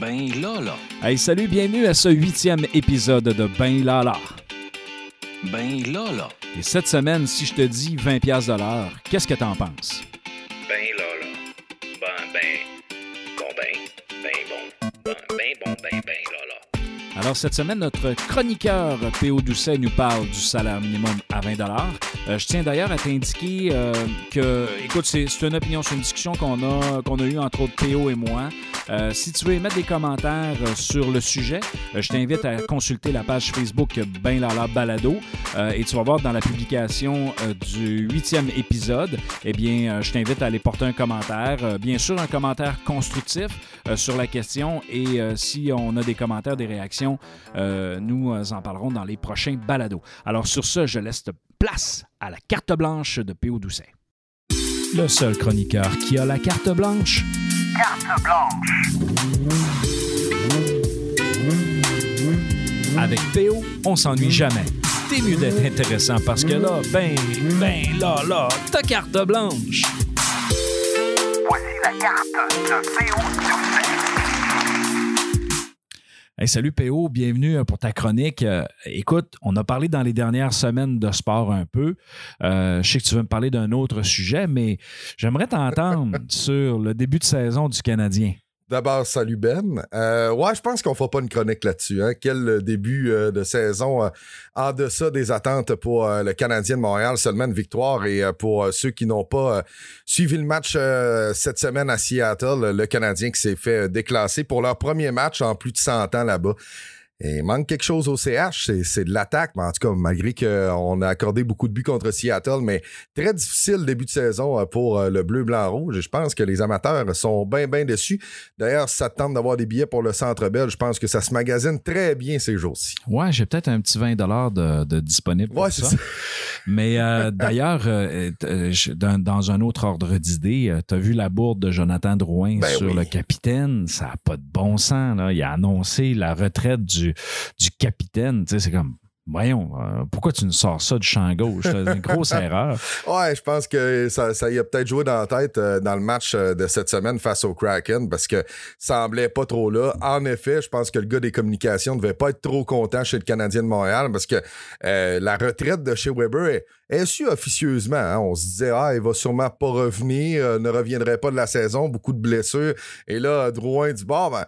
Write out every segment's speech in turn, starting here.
Ben là. Hey, salut, bienvenue à ce huitième épisode de Ben là. Ben là. Et cette semaine, si je te dis 20 pièces de l'heure, qu'est-ce que t'en penses? Alors, cette semaine, notre chroniqueur P.O. Doucet nous parle du salaire minimum à 20 Euh, Je tiens d'ailleurs à t'indiquer euh, que, écoute, c'est une opinion, c'est une discussion qu'on a, qu'on a eue entre autres et moi. Euh, si tu veux émettre des commentaires euh, sur le sujet, euh, je t'invite à consulter la page Facebook Ben Lala Balado et tu vas voir dans la publication du huitième épisode, eh bien, je t'invite à aller porter un commentaire. Bien sûr, un commentaire constructif sur la question et si on a des commentaires, des réactions, euh, nous euh, en parlerons dans les prochains balados. Alors sur ce, je laisse place à la carte blanche de P.O. Doucet. Le seul chroniqueur qui a la carte blanche. Avec PO, on s'ennuie jamais. T'es mieux d'être intéressant parce que là, ben, ben, là, là, ta carte blanche. Voici la carte de P.O. Hey, salut PO, bienvenue euh, pour ta chronique. Euh, écoute, on a parlé dans les dernières semaines de sport un peu. Euh, je sais que tu veux me parler d'un autre sujet, mais j'aimerais t'entendre sur le début de saison du Canadien. D'abord, salut Ben. Euh, ouais, je pense qu'on fera pas une chronique là-dessus. Hein. Quel euh, début euh, de saison en deçà des attentes pour le Canadien de Montréal. Seulement une victoire. Et pour ceux qui n'ont pas suivi le match cette semaine à Seattle, le Canadien qui s'est fait déclasser pour leur premier match en plus de 100 ans là-bas. Et il manque quelque chose au CH, c'est, de l'attaque, mais en tout cas, malgré qu'on a accordé beaucoup de buts contre Seattle, mais très difficile début de saison euh, pour euh, le bleu, blanc, rouge. Et je pense que les amateurs sont bien, bien déçus. D'ailleurs, si ça te tente d'avoir des billets pour le Centre Bell, je pense que ça se magasine très bien ces jours-ci. Ouais, j'ai peut-être un petit 20 de, de disponible pour Ouais, c'est ça. ça. Mais euh, d'ailleurs, euh, dans, dans un autre ordre d'idée, tu as vu la bourde de Jonathan Drouin Ben sur oui. le capitaine? Ça n'a pas de bon sens. Là. Il a annoncé la retraite du, du capitaine. Tu sais, c'est comme, voyons, euh, pourquoi tu nous sors ça du champ gauche? C'est une grosse erreur. Ouais, je pense que ça, ça y a peut-être joué dans la tête euh, dans le match euh, de cette semaine face au Kraken parce que ça semblait pas trop là. En effet, je pense que le gars des communications ne devait pas être trop content chez le Canadien de Montréal parce que la retraite de chez Weber est, est su officieusement. hein. On se disait, ah, il va sûrement pas revenir, ne reviendrait pas de la saison, beaucoup de blessures. Et là, Drouin dit, bon, ben.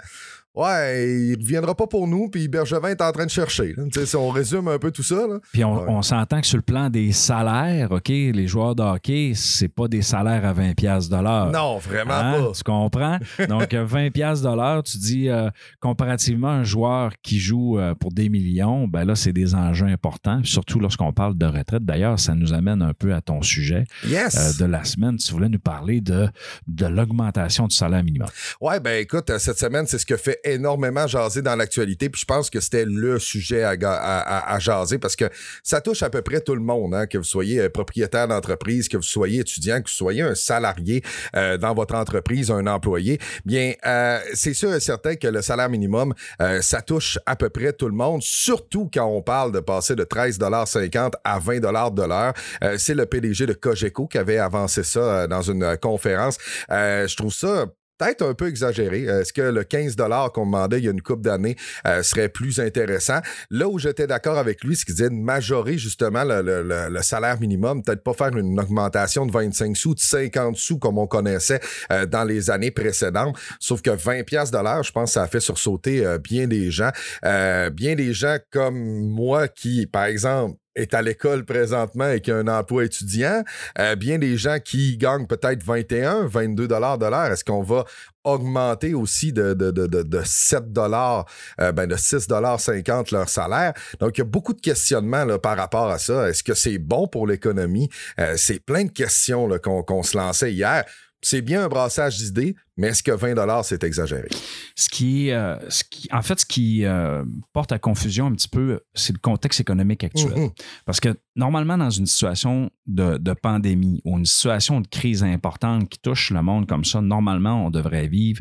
Ouais, il reviendra pas pour nous, puis Bergevin est en train de chercher. là. Si on résume un peu tout ça, là. Puis on, Ouais. on s'entend que sur le plan des salaires, OK, les joueurs de hockey, c'est pas des salaires à 20 pièces de l'heure. non, vraiment Hein? pas. Tu comprends? Donc, euh, 20 pièces de l'heure, tu dis, euh, comparativement à un joueur qui joue euh, pour des millions, ben là, c'est des enjeux importants, surtout lorsqu'on parle de retraite. D'ailleurs, ça nous amène un peu à ton sujet Yes! euh, de la semaine. Tu voulais nous parler de, de l'augmentation du salaire minimum. Ouais, ben écoute, euh, cette semaine, c'est ce que fait énormément jaser dans l'actualité. Puis je pense que c'était le sujet à, à- à- jaser parce que ça touche à peu près tout le monde, hein, que vous soyez euh, propriétaire d'entreprise, que vous soyez étudiant, que vous soyez un salarié euh, dans votre entreprise, un employé. Bien, euh, c'est sûr et certain que le salaire minimum, euh, ça touche à peu près tout le monde, surtout quand on parle de passer de 13,50 à 20 de l'heure. Euh, c'est le PDG de Cogeco qui avait avancé ça euh, dans une conférence. Je trouve ça peut-être un peu exagéré. Euh, Est-ce que le 15 qu'on demandait il y a une couple d'années euh, serait plus intéressant? Là où j'étais d'accord avec lui, c'est qu'il disait de majorer justement le, le- le- salaire minimum, peut-être pas faire une augmentation de 25 sous, de 50 sous comme on connaissait euh, dans les années précédentes. Sauf que 20 pièces l'heure, je pense que ça a fait sursauter euh, bien des gens. Euh, bien des gens comme moi qui, par exemple, est à l'école présentement et qui a un emploi étudiant, euh, bien des gens qui gagnent peut-être 21, 22 dollars de l'heure. Est-ce qu'on va augmenter aussi de, de, de, de, de 7 dollars, euh, ben de 6 dollars 50 leur salaire? Donc, il y a beaucoup de questionnements là, par rapport à ça. Est-ce que c'est bon pour l'économie? Euh, c'est plein de questions qu'on se lançait hier. C'est bien un brassage d'idées, mais est-ce que 20 dollars c'est exagéré? Ce qui, euh, ce qui, en fait, ce qui euh, porte à confusion un petit peu, c'est le contexte économique actuel. Mhm. Parce que normalement, dans une situation de, de pandémie ou une situation de crise importante qui touche le monde comme ça, normalement, on devrait vivre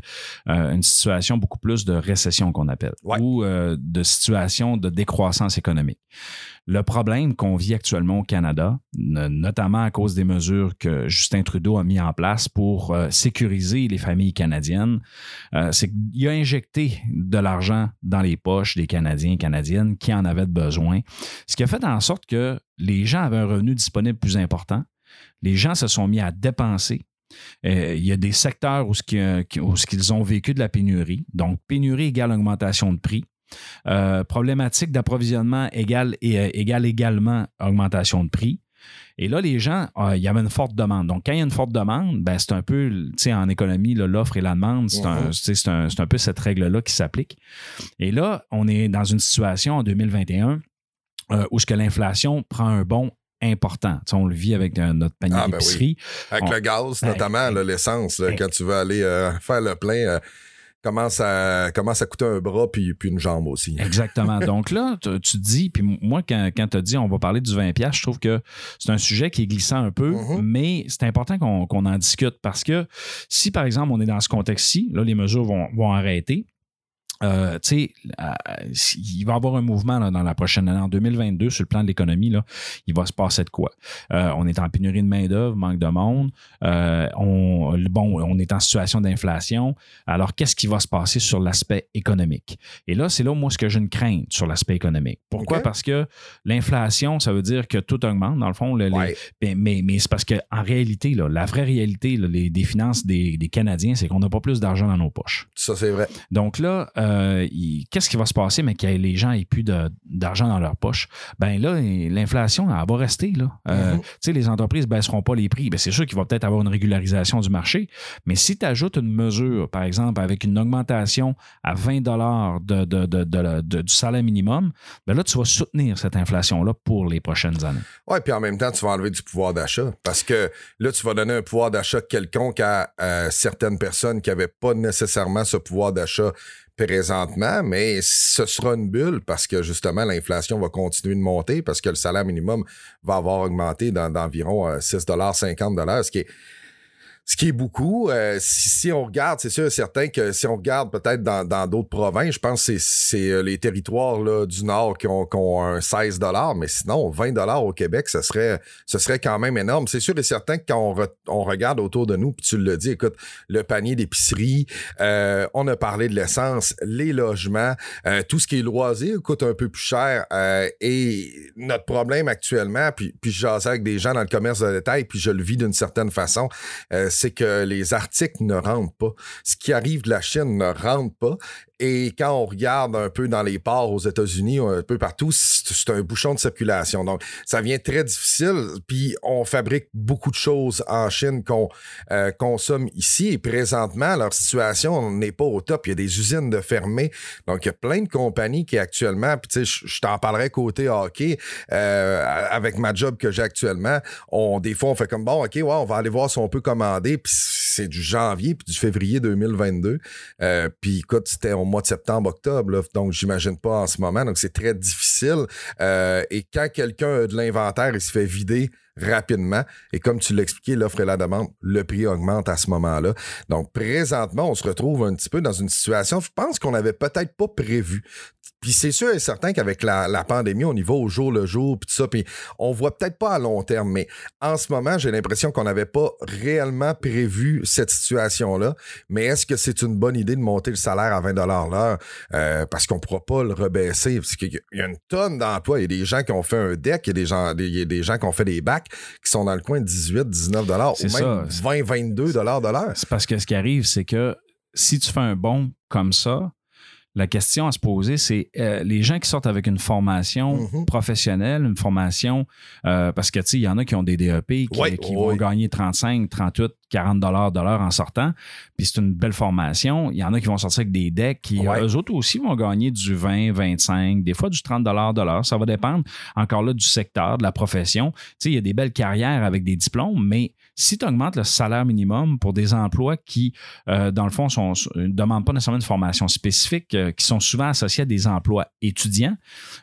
euh, une situation beaucoup plus de récession qu'on appelle Ouais. ou de situation de décroissance économique. Le problème qu'on vit actuellement au Canada, no- notamment à cause des mesures que Justin Trudeau a mis en place pour sécuriser les familles familles canadiennes, euh, c'est qu'il a injecté de l'argent dans les poches des Canadiens et Canadiennes qui en avaient besoin, ce qui a fait en sorte que les gens avaient un revenu disponible plus important. Les gens se sont mis à dépenser. Euh, il y a des secteurs où, ce qui, euh, où ce qu'ils ont vécu de la pénurie. Donc, pénurie égale augmentation de prix. Problématique d'approvisionnement égale, égale également augmentation de prix. Et là, les gens, euh, il y avait une forte demande. Donc, quand il y a une forte demande, ben, c'est un peu, tu sais, en économie, l'offre et la demande, c'est un, peu cette règle-là qui s'applique. Et là, on est dans une situation en 2021 euh, où ce que l'inflation prend un bond important. Tu sais, on le vit avec euh, notre panier Ah, ben d'épicerie. Avec On- le gaz, notamment, l'essence, quand tu veux aller euh, faire le plein, commence, à, commence à coûter un bras puis, puis une jambe aussi. Exactement. Donc là, tu, dis, puis moi, quand, quand tu as dit on va parler du 20$, je trouve que c'est un sujet qui est glissant un peu, Mhm. mais c'est important qu'on qu'on en discute parce que si, par exemple, on est dans ce contexte-ci, là, les mesures vont, vont arrêter. Euh, tu sais, il va y avoir un mouvement là, dans la prochaine année, en 2022, sur le plan de l'économie, là, il va se passer de quoi? Euh, on est en pénurie de main-d'œuvre, manque de monde. Euh, on, bon, on est en situation d'inflation. Alors, qu'est-ce qui va se passer sur l'aspect économique? Et là, c'est là, moi, ce que j'ai une crainte sur l'aspect économique. Pourquoi? Parce que l'inflation, ça veut dire que tout augmente, dans le fond. le- les- Ouais. mais mais, mais c'est parce qu'en réalité, là, la vraie réalité là, les- des finances des, des Canadiens, c'est qu'on n'a pas plus d'argent dans nos poches. Ça, c'est vrai. Donc là, euh, qu'est-ce qui va se passer, mais que les gens aient plus d'argent dans leur poche? Ben là, l'inflation, elle va rester. Là. Euh, Mhm. Tu sais, les entreprises ne baisseront pas les prix. Ben, c'est sûr qu'il va peut-être avoir une régularisation du marché, mais si tu ajoutes une mesure, par exemple, avec une augmentation à 20 de, de- de- du salaire minimum, ben là, tu vas soutenir cette inflation-là pour les prochaines années. Ouais, puis en même temps, tu vas enlever du pouvoir d'achat. Parce que là, tu vas donner un pouvoir d'achat quelconque à, à certaines personnes qui n'avaient pas nécessairement ce pouvoir d'achat présentement, mais ce sera une bulle parce que justement, l'inflation va continuer de monter parce que le salaire minimum va avoir augmenté d'environ euh, 6,50 ce qui est ce qui est beaucoup. Euh, si, si on regarde, c'est sûr certain que si on regarde peut-être dans dans d'autres provinces, je pense que c'est- euh, les territoires là, du Nord qui ont, qui ont un 16 mais sinon, 20 au Québec, ce serait, ce serait quand même énorme. C'est sûr et certain que quand on, re- on regarde autour de nous, puis tu le dis, écoute, le panier d'épicerie, euh, on a parlé de l'essence, les logements, euh, tout ce qui est loisir coûte un peu plus cher. euh, et notre problème actuellement, puis, puis je avec des gens dans le commerce de détail, puis je le vis d'une certaine façon, euh, c'est que les articles ne rentrent pas. Ce qui arrive de la Chine ne rentre pas. Et quand on regarde un peu dans les ports aux États-Unis, un peu partout, c'est un bouchon de circulation. Donc, ça vient très difficile. Puis, on fabrique beaucoup de choses en Chine qu'on euh, consomme ici. Et présentement, leur situation n'est pas au top. Il y a des usines de fermées. Donc, il y a plein de compagnies qui actuellement, puis tu sais, je- je t'en parlerai côté hockey, euh, avec ma job que j'ai actuellement, on, des fois, on fait comme bon, OK, ouais, on va aller voir si on peut commander. Puis, c'est du janvier puis du février 2022. Euh, puis, écoute, c'était au mois de septembre, octobre, là, donc j'imagine pas en ce moment. Donc, c'est très difficile. Euh, et quand quelqu'un a de l'inventaire, il se fait vider rapidement. Et comme tu l'expliquais, l'offre et la demande, le prix augmente à ce moment-là. Donc, présentement, on se retrouve un petit peu dans une situation, je pense qu'on n'avait peut-être pas prévu. Puis c'est sûr et certain qu'avec la, la pandémie, on y va au jour le jour, puis tout ça, puis on voit peut-être pas à long terme, mais en ce moment, j'ai l'impression qu'on n'avait pas réellement prévu cette situation-là. Mais est-ce que c'est une bonne idée de monter le salaire à 20 l'heure? Euh, parce qu'on ne pourra pas le rebaisser? Parce qu'il y a une tonne d'emplois. Il y a des gens qui ont fait un deck, il y a des gens, il y a des gens qui ont fait des bacs qui sont dans le coin de 18, 19 ou même C'est ça. 20, 22 de l'heure. C'est parce que ce qui arrive, c'est que si tu fais un bond comme ça, la question à se poser, c'est euh, les gens qui sortent avec une formation Mhm. professionnelle, une formation, euh, parce que tu sais, il y en a qui ont des DEP qui, Ouais, qui ouais. vont gagner 35, 38, 40 dollars de l'heure en sortant, puis c'est une belle formation. Il y en a qui vont sortir avec des decks qui, Ouais. eux autres aussi, vont gagner du 20, 25, des fois du 30 dollars de l'heure. Ça va dépendre encore là du secteur, de la profession. Tu sais, il y a des belles carrières avec des diplômes, mais si tu augmentes le salaire minimum pour des emplois qui, euh, dans le fond, ne demandent pas nécessairement une formation spécifique, euh, qui sont souvent associés à des emplois étudiants,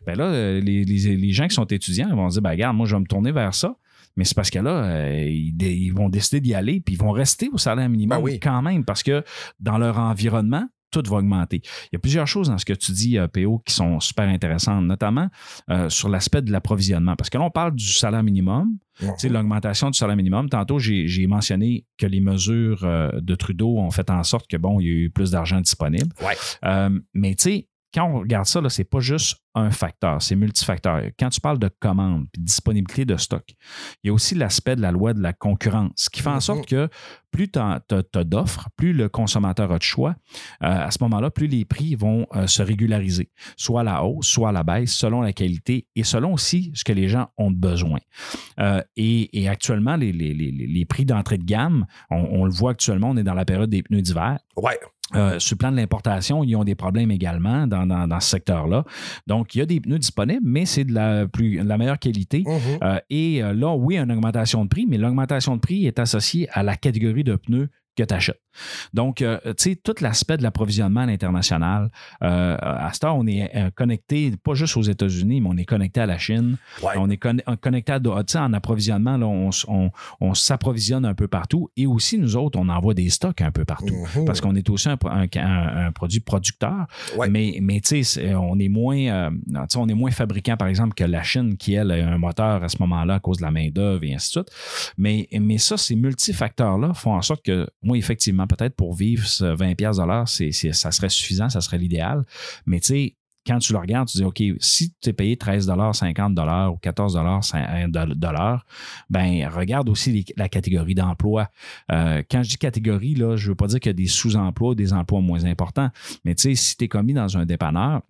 ben là, euh, les, les- les gens qui sont étudiants ils vont se dire, ben, regarde, moi, je vais me tourner vers ça. Mais c'est parce que là, euh, ils, vont décider d'y aller, puis ils vont rester au salaire minimum Ben oui. quand même, parce que dans leur environnement, tout va augmenter. Il y a plusieurs choses dans ce que tu dis, euh, PO, qui sont super intéressantes, notamment euh, sur l'aspect de l'approvisionnement. Parce que là, on parle du salaire minimum, tu sais, l'augmentation du salaire minimum. Tantôt, j'ai j'ai mentionné que les mesures euh, de Trudeau ont fait en sorte que, bon, il y a eu plus d'argent disponible. Ouais. Euh, mais tu sais, quand on regarde ça, c'est pas juste un facteur, c'est multifacteur. Quand tu parles de commande et disponibilité de stock, il y a aussi l'aspect de la loi de la concurrence qui fait en sorte que plus tu as, d'offres, plus le consommateur a de choix, euh, à ce moment-là, plus les prix vont euh, se régulariser, soit à la hausse, soit à la baisse, selon la qualité et selon aussi ce que les gens ont besoin. Euh, et, et actuellement, les, les- les- les prix d'entrée de gamme, on, on le voit actuellement, on est dans la période des pneus d'hiver. Ouais. Euh, sur le plan de l'importation, ils ont des problèmes également dans, dans- dans ce secteur-là. Donc, il y a des pneus disponibles, mais c'est de la, plus, de la meilleure qualité. Mhm. Euh, et euh, là, oui, une augmentation de prix, mais l'augmentation de prix est associée à la catégorie de pneus que tu achètes. Donc, euh, tu sais, tout l'aspect de l'approvisionnement à l'international, euh, à cette heure, on est euh, connecté, pas juste aux États-Unis, mais on est connecté à la Chine. Ouais. On est conne- connecté à, tu sais, en approvisionnement, là, on, s- on- on s'approvisionne un peu partout. Et aussi, nous autres, on envoie des stocks un peu partout. Parce qu'on est aussi un, pro- un- un- un produit producteur, Ouais. mais, mais tu sais, on est moins on est moins fabricant, par exemple, que la Chine, qui, elle, a un moteur à ce moment-là à cause de la main-d'œuvre et ainsi de suite. Mais, mais ça, ces multifacteurs-là font en sorte que, moi, effectivement, peut-être pour vivre ce 20$ piastres de l'heure, c'est, c'est- ça serait suffisant, ça serait l'idéal. Mais tu sais, quand tu le regardes, tu dis, OK, si tu es payé 13 50 ou 14 de l'heure, ben regarde aussi la catégorie d'emploi. Euh, quand je dis catégorie, là, je veux pas dire qu'il y a des sous-emplois, des emplois moins importants, mais tu sais, si tu es commis dans un dépanneur,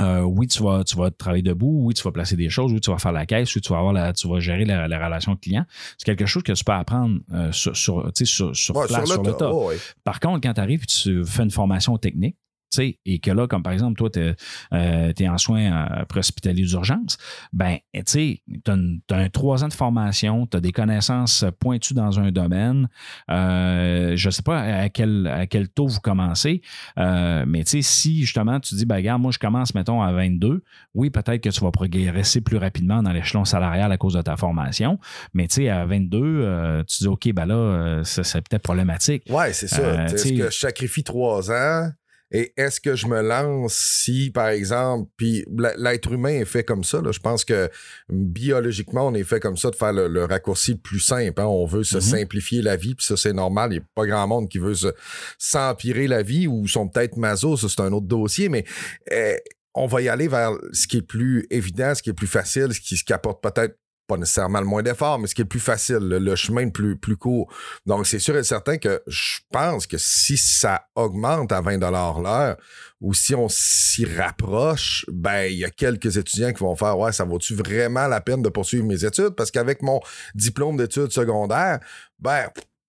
euh, oui, tu vas, tu vas travailler debout, oui, tu vas placer des choses, oui, tu vas faire la caisse, oui, tu vas, avoir la, tu vas gérer la, la relation client. C'est quelque chose que tu peux apprendre euh, sur, sur, sur, sur Ouais, place, sur le le tas. ouais. Par contre, quand tu arrives et tu fais une formation technique, tu sais, et que là, comme par exemple, toi, tu es, en soins euh, préhospitaliers d'urgence, ben, tu sais, tu as, un trois ans de formation, tu as des connaissances pointues dans un domaine. Euh, je ne sais pas à quel, à quel taux vous commencez, euh, mais si justement tu dis, ben, regarde, moi, je commence, mettons, à 22, oui, peut-être que tu vas progresser plus rapidement dans l'échelon salarial à cause de ta formation, mais tu sais, à 22, euh, tu dis, OK, ben là, euh, c'est peut-être problématique. Ouais, c'est ça. Euh, Est-ce t'sais- que je sacrifie trois ans? Et est-ce que je me lance si, par exemple, puis l'être humain est fait comme ça, là, je pense que biologiquement, on est fait comme ça de faire le, le raccourci le plus simple. hein. On veut se Mhm. simplifier la vie, puis ça, c'est normal. Il n'y a pas grand monde qui veut se- s'empirer la vie ou sont peut-être maso, ça, c'est un autre dossier, mais euh, on va y aller vers ce qui est plus évident, ce qui est plus facile, ce qui, ce qui apporte peut-être pas nécessairement le moins d'efforts, mais ce qui est le plus facile, le, le chemin le plus, plus court. Donc, c'est sûr et certain que je pense que si ça augmente à 20 l'heure ou si on s'y rapproche, ben, il y a quelques étudiants qui vont faire Ouais, ça vaut-tu vraiment la peine de poursuivre mes études? Parce qu'avec mon diplôme d'études secondaires, ben,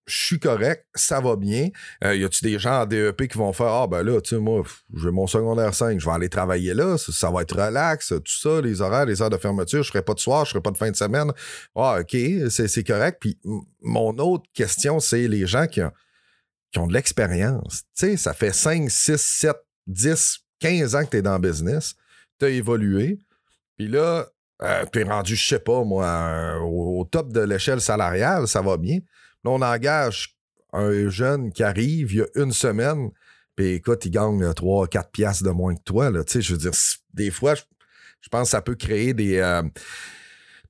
je suis correct, ça va bien. Euh, y a-tu des gens en DEP qui vont faire Ah, ben là, tu sais, moi, j'ai mon secondaire 5, je vais aller travailler là, ça, va être relax, tout ça, les horaires, les heures de fermeture, je ferai pas de soir, je ferai pas de fin de semaine. Ah, OK, c'est correct. Puis mon autre question, c'est les gens qui ont, qui ont de l'expérience. Tu sais, ça fait 5, 6, 7, 10, 15 ans que tu es dans le business, tu as évolué, puis là, euh, tu es rendu, je sais pas, moi, euh, au top de l'échelle salariale, ça va bien. Là, on engage un jeune qui arrive il y a une semaine, puis écoute, il gagne 3, 4 piastres de moins que toi. Là. Tu sais, je veux dire, des fois, je, pense que ça peut créer des, euh,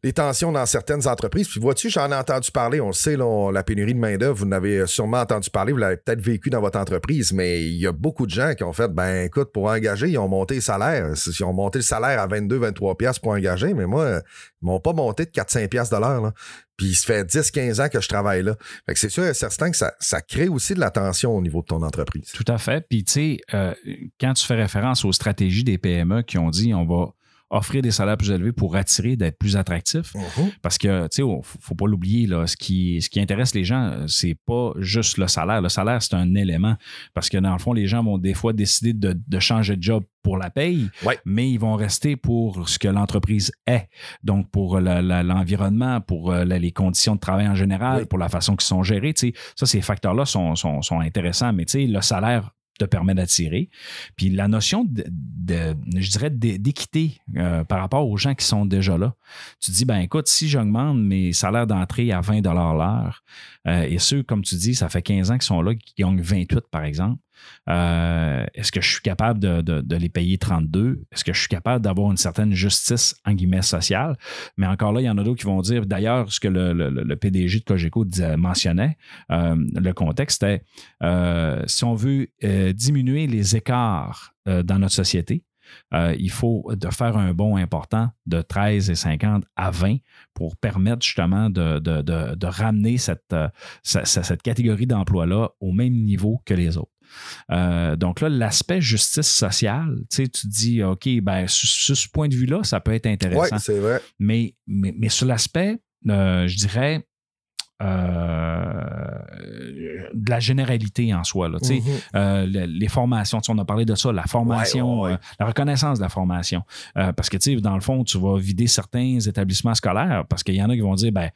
des tensions dans certaines entreprises. Puis vois-tu, j'en ai entendu parler, on le sait, la pénurie de main-d'œuvre, vous en avez sûrement entendu parler, vous l'avez peut-être vécu dans votre entreprise, mais il y a beaucoup de gens qui ont fait, ben écoute, pour engager, ils ont monté le salaire. Ils ont monté le salaire à 22, 23 piastres pour engager, mais moi, ils m'ont pas monté de 4-5 piastres de l'heure. Puis ça fait 10-15 ans que je travaille là. Fait que c'est sûr et certain que ça, ça crée aussi de la tension au niveau de ton entreprise. Tout à fait. Puis, tu sais, euh, quand tu fais référence aux stratégies des PME qui ont dit on va offrir des salaires plus élevés pour attirer, d'être plus attractif, parce que, tu sais, oh, faut, faut pas l'oublier, là, ce qui, ce qui intéresse les gens, euh, c'est pas juste le salaire. Le salaire, c'est un élément. Parce que, dans le fond, les gens vont des fois décider de, de changer de job pour la paye, Ouais. mais ils vont rester pour ce que l'entreprise est. Donc, pour l'environnement, pour euh, la- les conditions de travail en général, pour la façon qu'ils sont gérés. Tu sais, ça, ces facteurs-là sont, sont, sont intéressants, mais tu sais, le salaire te permet d'attirer. Puis la notion de, je dirais, d'é- d'équité euh, par rapport aux gens qui sont déjà là. Tu dis, ben écoute, si j'augmente mes salaires d'entrée à 20 l'heure, euh, et ceux, comme tu dis, ça fait 15 ans qu'ils sont là, qui gagnent 28 par exemple, Euh, Est-ce que je suis capable de, les payer 32? Est-ce que je suis capable d'avoir une certaine justice, en guillemets, sociale? Mais encore là, il y en a d'autres qui vont dire, d'ailleurs, ce que le, PDG de Cogeco disait- mentionnait, euh, le contexte est, euh, si on veut euh, diminuer les écarts euh, dans notre société, euh, il faut de faire un bond important de 13,50 à 20 pour permettre justement de, ramener cette, euh, ce- ce- cette catégorie d'emploi-là au même niveau que les autres. Euh, donc là, l'aspect justice sociale, tu sais, tu te dis, OK, ben, sur, sur ce point de vue-là, ça peut être Oui, intéressant. c'est vrai. mais, mais, mais sur l'aspect, euh, je dirais, euh, de la généralité en soi. Là. Euh, le- les formations, on a parlé de ça, la formation, Ouais, ouais, ouais. euh, la reconnaissance de la formation. Parce que, dans le fond, tu vas vider certains établissements scolaires parce qu'il y en a qui vont dire, ben,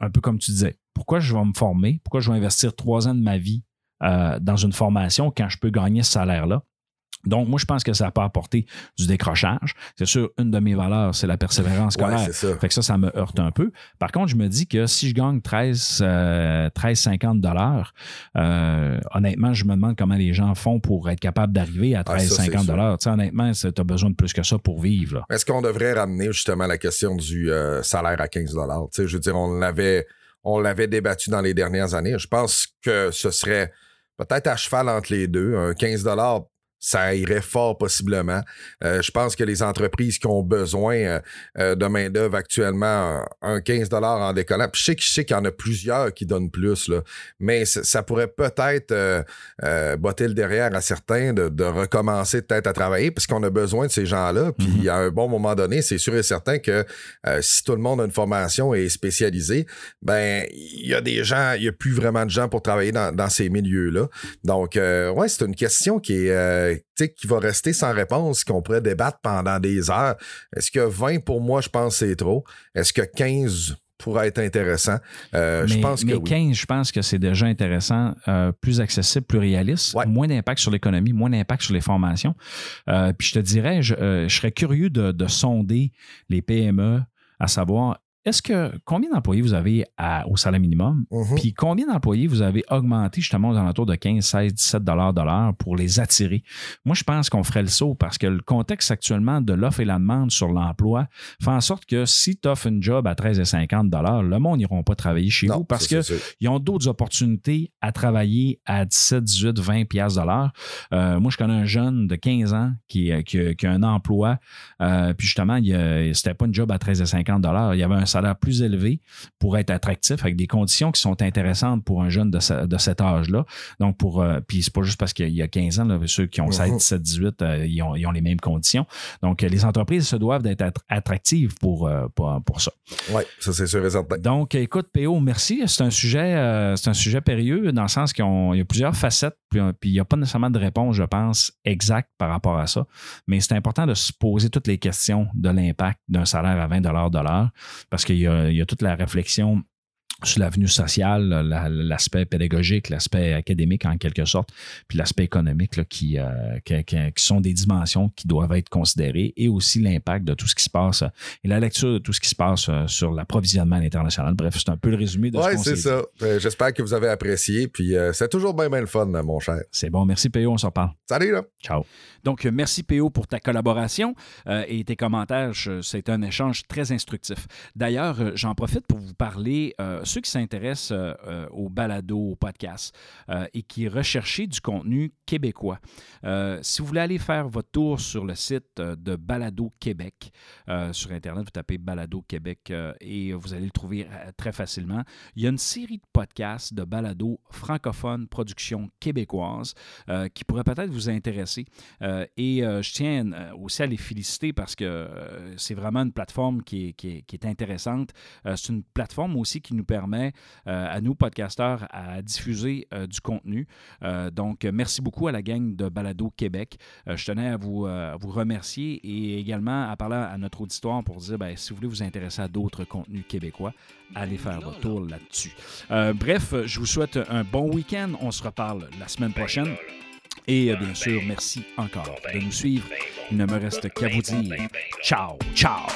un peu comme tu disais, pourquoi je vais me former? Pourquoi je vais investir trois ans de ma vie euh, dans une formation quand je peux gagner ce salaire-là? Donc, moi, je pense que ça peut apporter du décrochage. C'est sûr, une de mes valeurs, c'est la persévérance Ouais, scolaire. c'est ça. Fait que ça, ça me heurte un peu. Par contre, je me dis que si je gagne 13, euh, 13,50 dollars, euh, honnêtement, je me demande comment les gens font pour être capables d'arriver à Ah, ça, 13,50 c'est dollars. Sais, honnêtement, tu as besoin de plus que ça pour vivre. Est-ce qu'on devrait ramener justement la question du euh, salaire à 15 Tu sais, Je veux dire, on l'avait, on l'avait débattu dans les dernières années. Je pense que ce serait peut-être à cheval entre les deux. Un 15 ça irait fort possiblement. Euh, je pense que les entreprises qui ont besoin euh, euh, de main-d'œuvre actuellement, un un 15 en décollant. Puis je sais, sais qu'il y en a plusieurs qui donnent plus, là, mais ça, pourrait peut-être euh, botter le derrière à certains de, de recommencer peut-être à travailler parce qu'on a besoin de ces gens-là. Puis Mhm. à un bon moment donné, c'est sûr et certain que si tout le monde a une formation et est spécialisé, ben il y a des gens, il y a plus vraiment de gens pour travailler dans, dans ces milieux-là. Donc ouais, c'est une question qui est euh, qui va rester sans réponse, qu'on pourrait débattre pendant des heures. Est-ce que 20 pour moi, je pense c'est trop? Est-ce que 15 pourrait être intéressant? Euh, je pense que mais oui. 15, je pense que c'est déjà intéressant, euh, plus accessible, plus réaliste, Ouais. moins d'impact sur l'économie, moins d'impact sur les formations. Euh, puis je te dirais, je, je serais curieux de, de sonder les PME à savoir est-ce que combien d'employés vous avez à- au salaire minimum? Mhm. Puis combien d'employés vous avez augmenté justement aux alentours de 15, 16, 17 dollars de l'heure pour les attirer? Moi, je pense qu'on ferait le saut parce que le contexte actuellement de l'offre et la demande sur l'emploi fait en sorte que si tu offres une job à 13,50 dollars, le monde n'iront pas travailler chez Non, vous parce ça, que c'est sûr. ils ont d'autres opportunités à travailler à 17, 18, 20 piastres de l'heure. Euh, moi, je connais un jeune de 15 ans qui, euh, qui a- qui a un emploi. euh, puis justement, c'était pas une job à 13,50 dollars. Il y avait un salaire plus élevé pour être attractif avec des conditions qui sont intéressantes pour un jeune de, ce- de cet âge-là. Donc, pour, euh, puis c'est pas juste parce qu'il y a 15 ans, là, ceux qui ont 16, Mhm. 17, 18, euh, ils, ont, ils ont les mêmes conditions. Donc, les entreprises se doivent d'être att- attractives pour, euh, pour, pour ça. Oui, ça c'est sûr et certain. Donc, écoute, PO, merci. C'est un sujet, euh, c'est un sujet périlleux dans le sens qu'il y a plusieurs facettes, puis, euh, puis il n'y a pas nécessairement de réponse, je pense, exacte par rapport à ça. Mais c'est important de se poser toutes les questions de l'impact d'un salaire à 20 de l'heure, parce qu'il y y a toute la réflexion sur l'avenue sociale, la- l'aspect pédagogique, l'aspect académique en quelque sorte, puis l'aspect économique là, qui, euh, qui, qui- sont des dimensions qui doivent être considérées et aussi l'impact de tout ce qui se passe euh, et la lecture de tout ce qui se passe euh, sur l'approvisionnement à l'international. Bref, c'est un peu le résumé de ce Oui, c'est ça. Euh, J'espère que vous avez apprécié. Puis euh, c'est toujours bien, bien le fun, mon cher. C'est bon, merci PO, on s'en parle. Salut, là. Ciao. Donc, merci PO pour ta collaboration euh, et tes commentaires. C'est un échange très instructif. D'ailleurs, j'en profite pour vous parler, ceux qui s'intéressent euh, au balado, au podcast euh, et qui recherchaient du contenu québécois. Euh, si vous voulez aller faire votre tour sur le site euh, de Balado Québec, sur Internet, vous tapez Balado Québec et vous allez le trouver très facilement. Il y a une série de podcasts de balado francophone, production québécoise, qui pourrait peut-être vous intéresser. Et je tiens aussi à les féliciter parce que c'est vraiment une plateforme qui est, intéressante. C'est une plateforme aussi qui nous permet, euh, à nous, podcasteurs, à diffuser euh, du contenu. Euh, donc, merci beaucoup à la gang de Balado Québec. Je tenais à vous, vous remercier et également à parler à notre auditoire pour dire, ben, si vous voulez vous intéresser à d'autres contenus québécois, allez faire votre tour là-dessus. Bref, je vous souhaite un bon week-end. On se reparle la semaine prochaine. Et bien sûr, merci encore de nous suivre. Il ne me reste qu'à vous dire ciao, ciao.